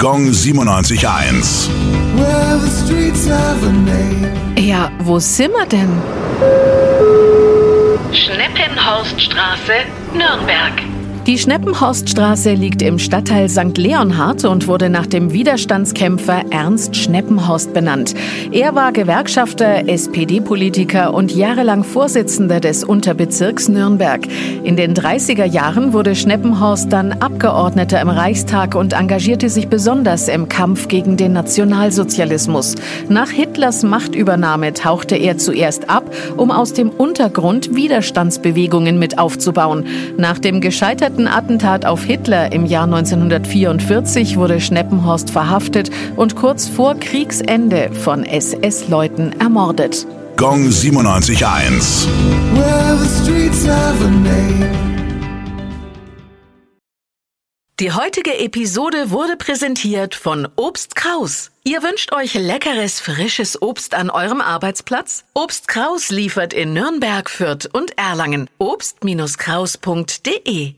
Gong 97.1. Well, the streets have a name. Ja, wo sind wir denn? Schneppenhorststraße, Nürnberg. Die Schneppenhorststraße liegt im Stadtteil St. Leonhard und wurde nach dem Widerstandskämpfer Ernst Schneppenhorst benannt. Er war Gewerkschafter, SPD-Politiker und jahrelang Vorsitzender des Unterbezirks Nürnberg. In den 30er Jahren wurde Schneppenhorst dann Abgeordneter im Reichstag und engagierte sich besonders im Kampf gegen den Nationalsozialismus. Nach Hitlers Machtübernahme tauchte er zuerst ab, um aus dem Untergrund Widerstandsbewegungen mit aufzubauen. Nach dem gescheiterten Attentat auf Hitler im Jahr 1944 wurde Schneppenhorst verhaftet und kurz vor Kriegsende von SS-Leuten ermordet. Gong 97.1. Well, the streets have a name. Die heutige Episode wurde präsentiert von Obst Kraus. Ihr wünscht euch leckeres, frisches Obst an eurem Arbeitsplatz? Obst Kraus liefert in Nürnberg, Fürth und Erlangen. Obst-Kraus.de